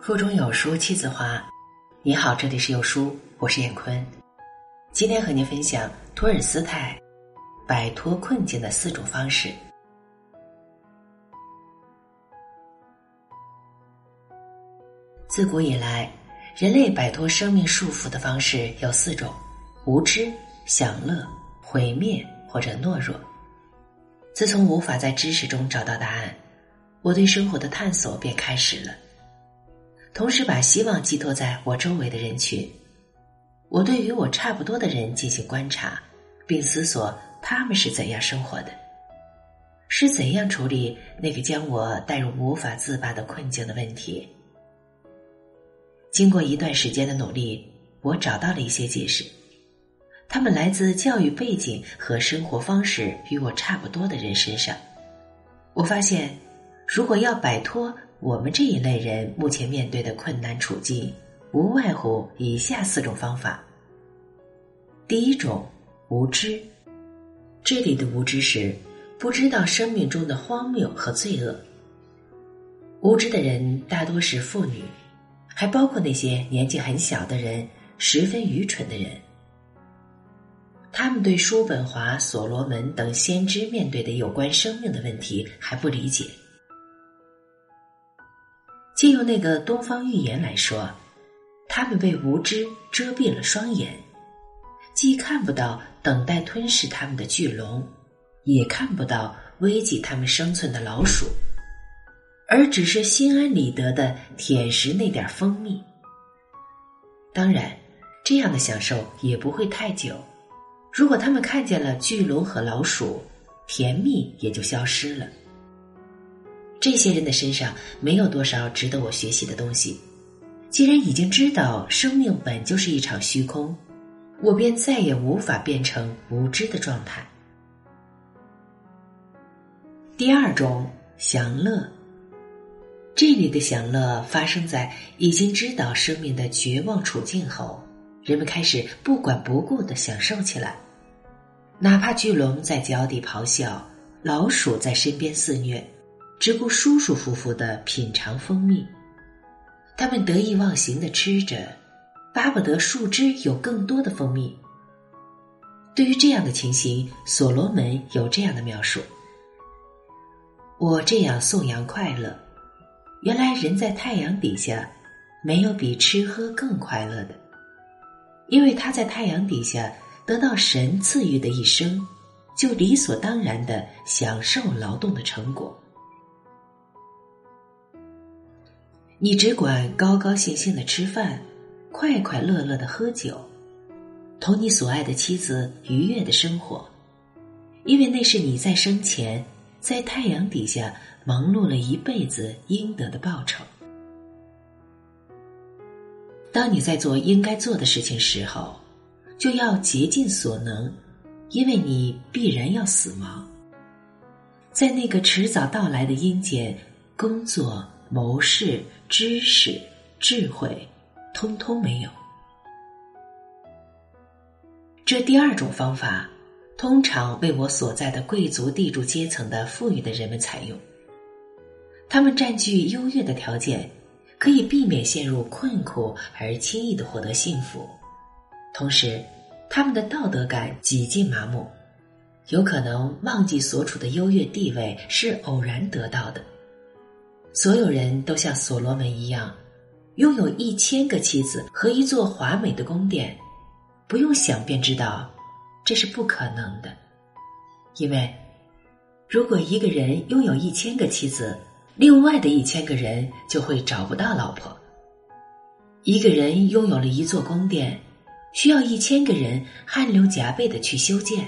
腹中有书气自华。你好，这里是有书，我是燕坤。今天和您分享托尔斯泰摆脱困境的四种方式。自古以来，人类摆脱生命束缚的方式有四种：无知、享乐、毁灭或者懦弱。自从无法在知识中找到答案，我对生活的探索便开始了。同时，把希望寄托在我周围的人群。我对与我差不多的人进行观察，并思索他们是怎样生活的，是怎样处理那个将我带入无法自拔的困境的问题。经过一段时间的努力，我找到了一些解释，他们来自教育背景和生活方式与我差不多的人身上。我发现，如果要摆脱我们这一类人目前面对的困难处境，无外乎以下四种方法。第一种，无知。这里的无知是不知道生命中的荒谬和罪恶。无知的人大多是妇女，还包括那些年纪很小的人，十分愚蠢的人。他们对叔本华、所罗门等先知面对的有关生命的问题还不理解。借用那个东方寓言来说。他们被无知遮蔽了双眼，既看不到等待吞噬他们的巨龙，也看不到危及他们生存的老鼠，而只是心安理得的舔食那点蜂蜜。当然，这样的享受也不会太久。如果他们看见了巨龙和老鼠，甜蜜也就消失了。这些人的身上没有多少值得我学习的东西。既然已经知道生命本就是一场虚空，我便再也无法变成无知的状态。第二种享乐，这里的享乐发生在已经知道生命的绝望处境后，人们开始不管不顾的享受起来，哪怕巨龙在脚底咆哮，老鼠在身边肆虐，只顾舒舒服服的品尝蜂蜜。他们得意忘形的吃着，巴不得树枝有更多的蜂蜜。对于这样的情形，所罗门有这样的描述：我这样颂扬快乐，原来人在太阳底下，没有比吃喝更快乐的，因为他在太阳底下得到神赐予的一生，就理所当然的享受劳动的成果。你只管高高兴兴的吃饭，快快乐乐的喝酒，同你所爱的妻子愉悦的生活，因为那是你在生前在太阳底下忙碌了一辈子应得的报酬。当你在做应该做的事情时候，就要竭尽所能，因为你必然要死亡。在那个迟早到来的阴间工作。谋事、知识、智慧，通通没有。这第二种方法，通常为我所在的贵族地主阶层的富裕的人们采用。他们占据优越的条件，可以避免陷入困苦而轻易的获得幸福。同时，他们的道德感几近麻木，有可能忘记所处的优越地位是偶然得到的。所有人都像所罗门一样，拥有一千个妻子和一座华美的宫殿，不用想便知道，这是不可能的。因为，如果一个人拥有一千个妻子，另外的一千个人就会找不到老婆。一个人拥有了一座宫殿，需要一千个人汗流浃背的去修建。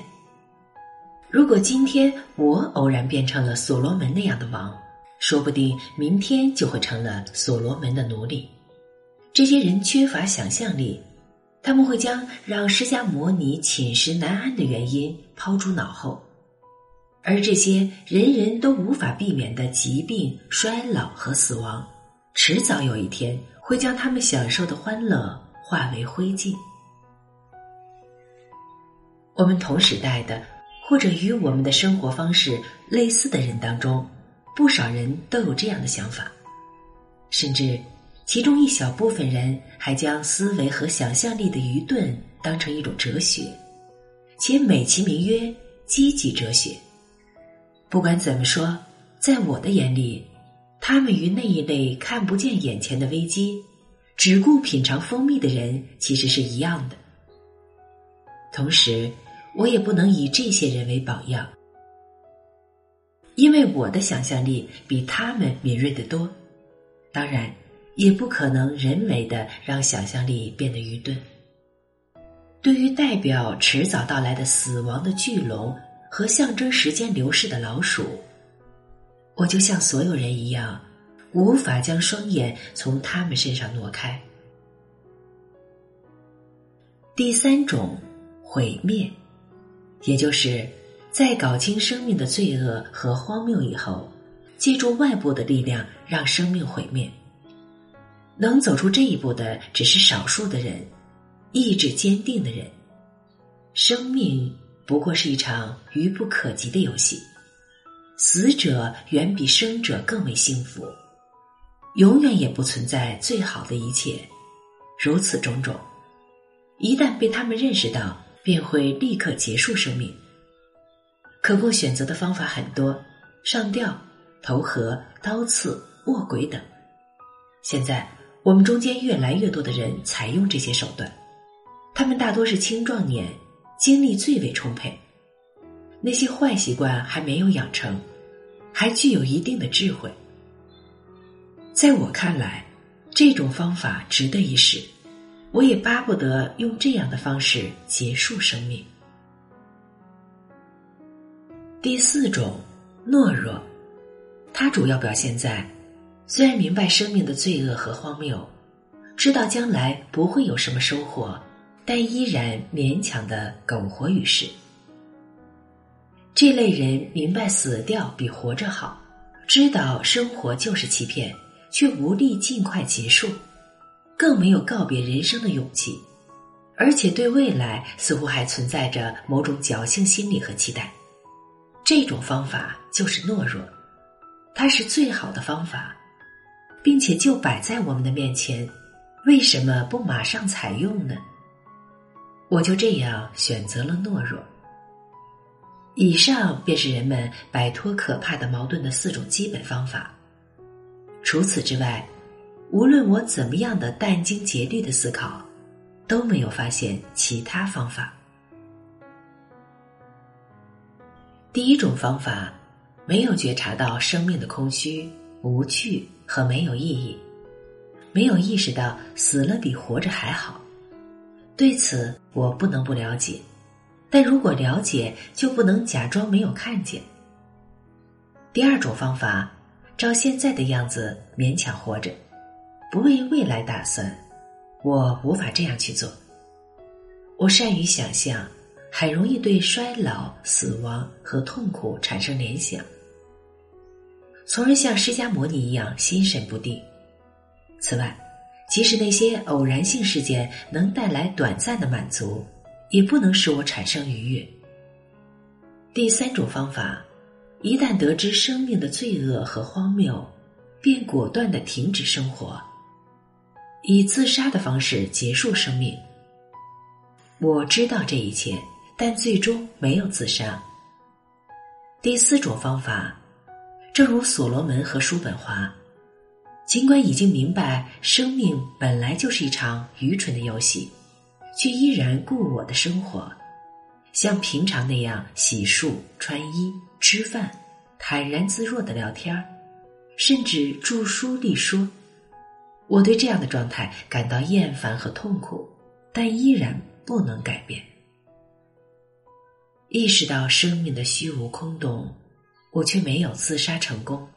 如果今天我偶然变成了所罗门那样的王。说不定明天就会成了所罗门的奴隶。这些人缺乏想象力，他们会将让释迦摩尼寝食难安的原因抛诸脑后，而这些人人都无法避免的疾病、衰老和死亡，迟早有一天会将他们享受的欢乐化为灰烬。我们同时代的，或者与我们的生活方式类似的人当中。不少人都有这样的想法，甚至其中一小部分人还将思维和想象力的愚钝当成一种哲学，且美其名曰积极哲学。不管怎么说，在我的眼里，他们与那一类看不见眼前的危机，只顾品尝蜂蜜的人其实是一样的。同时，我也不能以这些人为榜样，因为我的想象力比他们敏锐得多。当然。也不可能人为的让想象力变得愚钝。对于代表迟早到来的死亡的巨龙和象征时间流逝的老鼠，我就像所有人一样，无法将双眼从他们身上挪开。第三种毁灭，也就是在搞清生命的罪恶和荒谬以后，借助外部的力量让生命毁灭。能走出这一步的只是少数的人，意志坚定的人。生命不过是一场愚不可及的游戏，死者远比生者更为幸福，永远也不存在最好的一切。如此种种，一旦被他们认识到，便会立刻结束生命。可供选择的方法很多：上吊、投河、刀刺、卧轨等。现在。我们中间越来越多的人采用这些手段，他们大多是青壮年，精力最为充沛，那些坏习惯还没有养成，还具有一定的智慧。在我看来，这种方法值得一试，我也巴不得用这样的方式结束生命。第四种，懦弱，它主要表现在。虽然明白生命的罪恶和荒谬，知道将来不会有什么收获，但依然勉强的苟活于世。这类人明白死掉比活着好，知道生活就是欺骗，却无力尽快结束，更没有告别人生的勇气，而且对未来似乎还存在着某种侥幸心理和期待。这种方法就是懦弱，它是最好的方法。并且就摆在我们的面前，为什么不马上采用呢？我就这样选择了懦弱。以上便是人们摆脱可怕的矛盾的四种基本方法。除此之外，无论我怎么样的殚精竭虑的思考，都没有发现其他方法。第一种方法，没有觉察到生命的空虚无趣。和没有意义，没有意识到死了比活着还好，对此我不能不了解，但如果了解，就不能假装没有看见。第二种方法，照现在的样子勉强活着，不为未来打算，我无法这样去做。我善于想象，很容易对衰老、死亡和痛苦产生联想。从而像释迦牟尼一样心神不定。此外，即使那些偶然性事件能带来短暂的满足，也不能使我产生愉悦。第三种方法，一旦得知生命的罪恶和荒谬，便果断的停止生活，以自杀的方式结束生命。我知道这一切，但最终没有自杀。第四种方法。正如所罗门和叔本华，尽管已经明白生命本来就是一场愚蠢的游戏，却依然故我的生活，像平常那样洗漱、穿衣、吃饭，坦然自若的聊天甚至著书立说。我对这样的状态感到厌烦和痛苦，但依然不能改变。意识到生命的虚无空洞。我却没有自杀成功。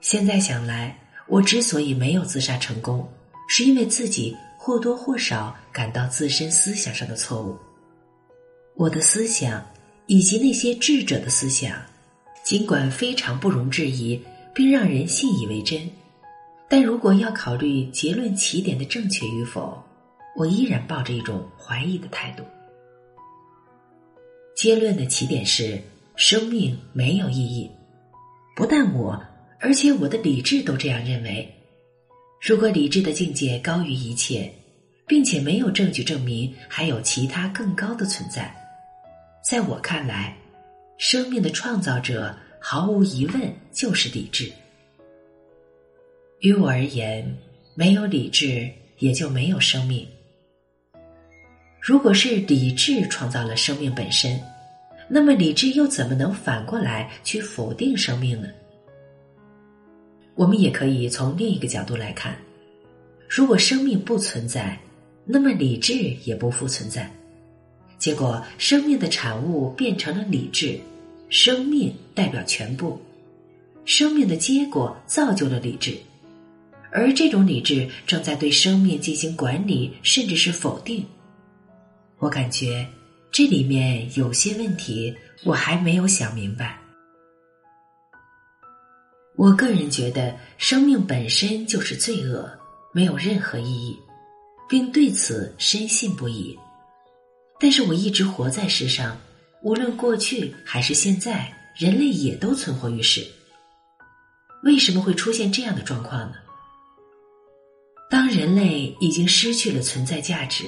现在想来，我之所以没有自杀成功，是因为自己或多或少感到自身思想上的错误。我的思想以及那些智者的思想，尽管非常不容置疑，并让人信以为真，但如果要考虑结论起点的正确与否，我依然抱着一种怀疑的态度。结论的起点是生命没有意义，不但我，而且我的理智都这样认为。如果理智的境界高于一切，并且没有证据证明还有其他更高的存在，在我看来，生命的创造者毫无疑问就是理智。于我而言，没有理智也就没有生命。如果是理智创造了生命本身，那么理智又怎么能反过来去否定生命呢？我们也可以从另一个角度来看：如果生命不存在，那么理智也不复存在。结果，生命的产物变成了理智，生命代表全部，生命的结果造就了理智，而这种理智正在对生命进行管理，甚至是否定。我感觉这里面有些问题，我还没有想明白。我个人觉得，生命本身就是罪恶，没有任何意义，并对此深信不疑。但是我一直活在世上，无论过去还是现在，人类也都存活于世。为什么会出现这样的状况呢？当人类已经失去了存在价值，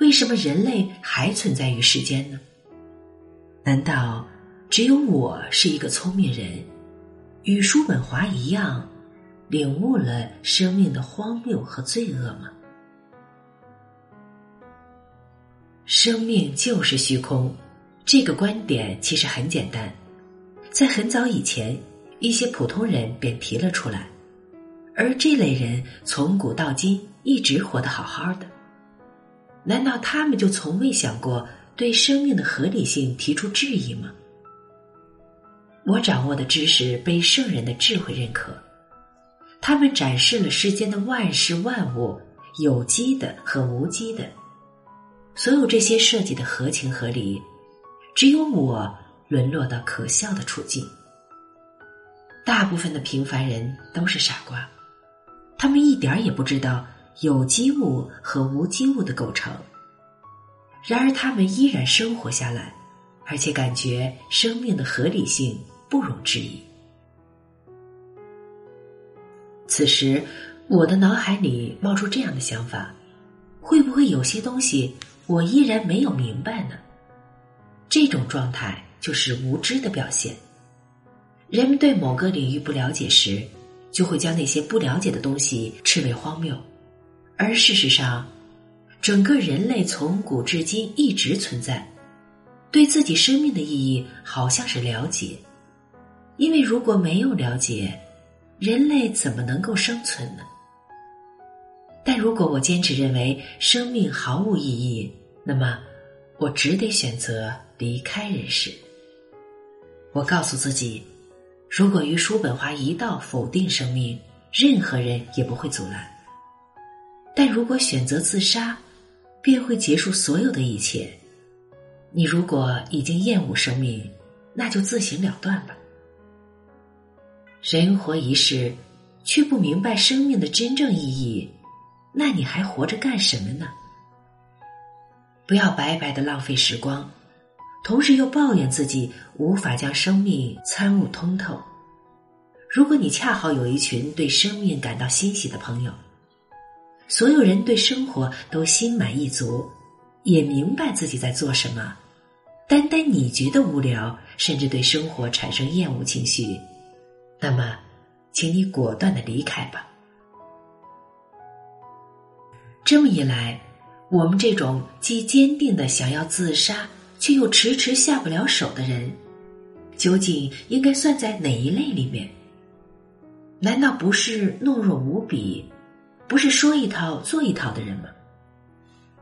为什么人类还存在于世间呢？难道只有我是一个聪明人？与叔本华一样，领悟了生命的荒谬和罪恶吗？生命就是虚空，这个观点其实很简单，在很早以前，一些普通人便提了出来，而这类人从古到今一直活得好好的。难道他们就从未想过对生命的合理性提出质疑吗？我掌握的知识被圣人的智慧认可，他们展示了世间的万事万物，有机的和无机的，所有这些设计的合情合理，只有我沦落到可笑的处境。大部分的平凡人都是傻瓜，他们一点也不知道有机物和无机物的构成，然而他们依然生活下来，而且感觉生命的合理性。不容置疑。此时，我的脑海里冒出这样的想法：会不会有些东西我依然没有明白呢？这种状态就是无知的表现。人们对某个领域不了解时，就会将那些不了解的东西视为荒谬，而事实上，整个人类从古至今一直存在，对自己生命的意义好像是了解。因为如果没有了解，人类怎么能够生存呢？但如果我坚持认为生命毫无意义，那么我只得选择离开人世。我告诉自己，如果与叔本华一道否定生命，任何人也不会阻拦。但如果选择自杀，便会结束所有的一切。你如果已经厌恶生命，那就自行了断吧。人活一世，却不明白生命的真正意义，那你还活着干什么呢？不要白白的浪费时光，同时又抱怨自己无法将生命参悟通透。如果你恰好有一群对生命感到欣喜的朋友，所有人对生活都心满意足，也明白自己在做什么，单单你觉得无聊，甚至对生活产生厌恶情绪。那么，请你果断的离开吧。这么一来，我们这种既坚定的想要自杀，却又迟迟下不了手的人，究竟应该算在哪一类里面？难道不是懦弱无比，不是说一套做一套的人吗？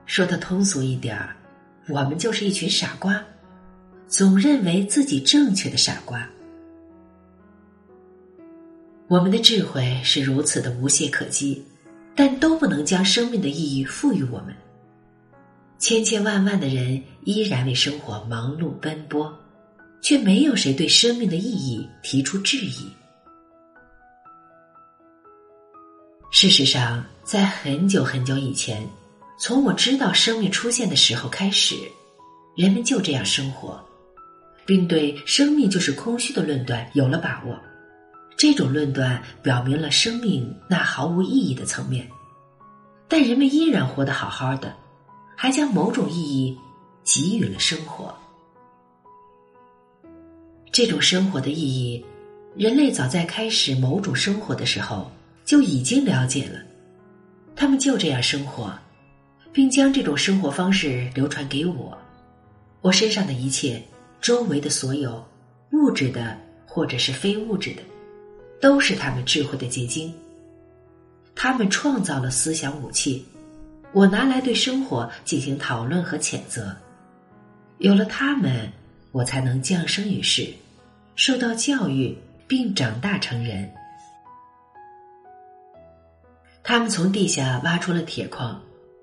说的通俗一点儿，我们就是一群傻瓜，总认为自己正确的傻瓜。我们的智慧是如此的无懈可击，但都不能将生命的意义赋予我们。千千万万的人依然为生活忙碌奔波，却没有谁对生命的意义提出质疑。事实上，在很久很久以前，从我知道生命出现的时候开始，人们就这样生活，并对生命就是空虚的论断有了把握。这种论断表明了生命那毫无意义的层面，但人们依然活得好好的，还将某种意义给予了生活。这种生活的意义，人类早在开始某种生活的时候就已经了解了。他们就这样生活，并将这种生活方式流传给我。我身上的一切，周围的所有，物质的或者是非物质的，都是他们智慧的结晶。他们创造了思想武器，我拿来对生活进行讨论和谴责。有了他们，我才能降生于世，受到教育并长大成人。他们从地下挖出了铁矿，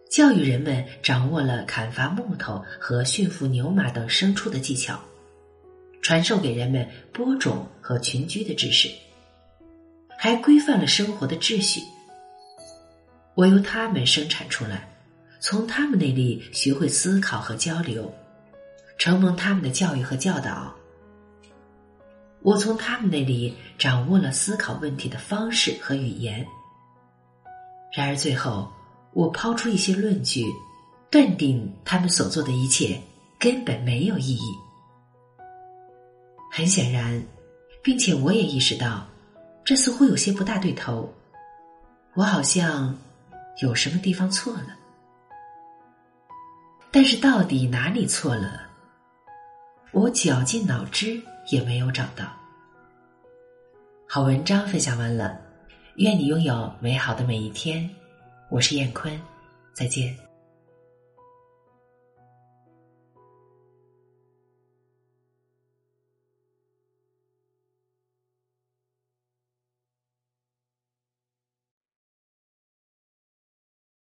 教育人们掌握了砍伐木头和驯服牛马等牲畜的技巧，传授给人们播种和群居的知识，还规范了生活的秩序。我由他们生产出来，从他们那里学会思考和交流，承蒙他们的教育和教导。我从他们那里掌握了思考问题的方式和语言。然而，最后我抛出一些论据，断定他们所做的一切根本没有意义。很显然，并且我也意识到，这似乎有些不大对头。我好像有什么地方错了，但是到底哪里错了，我绞尽脑汁也没有找到。好文章分享完了。愿你拥有美好的每一天。我是燕坤，再见。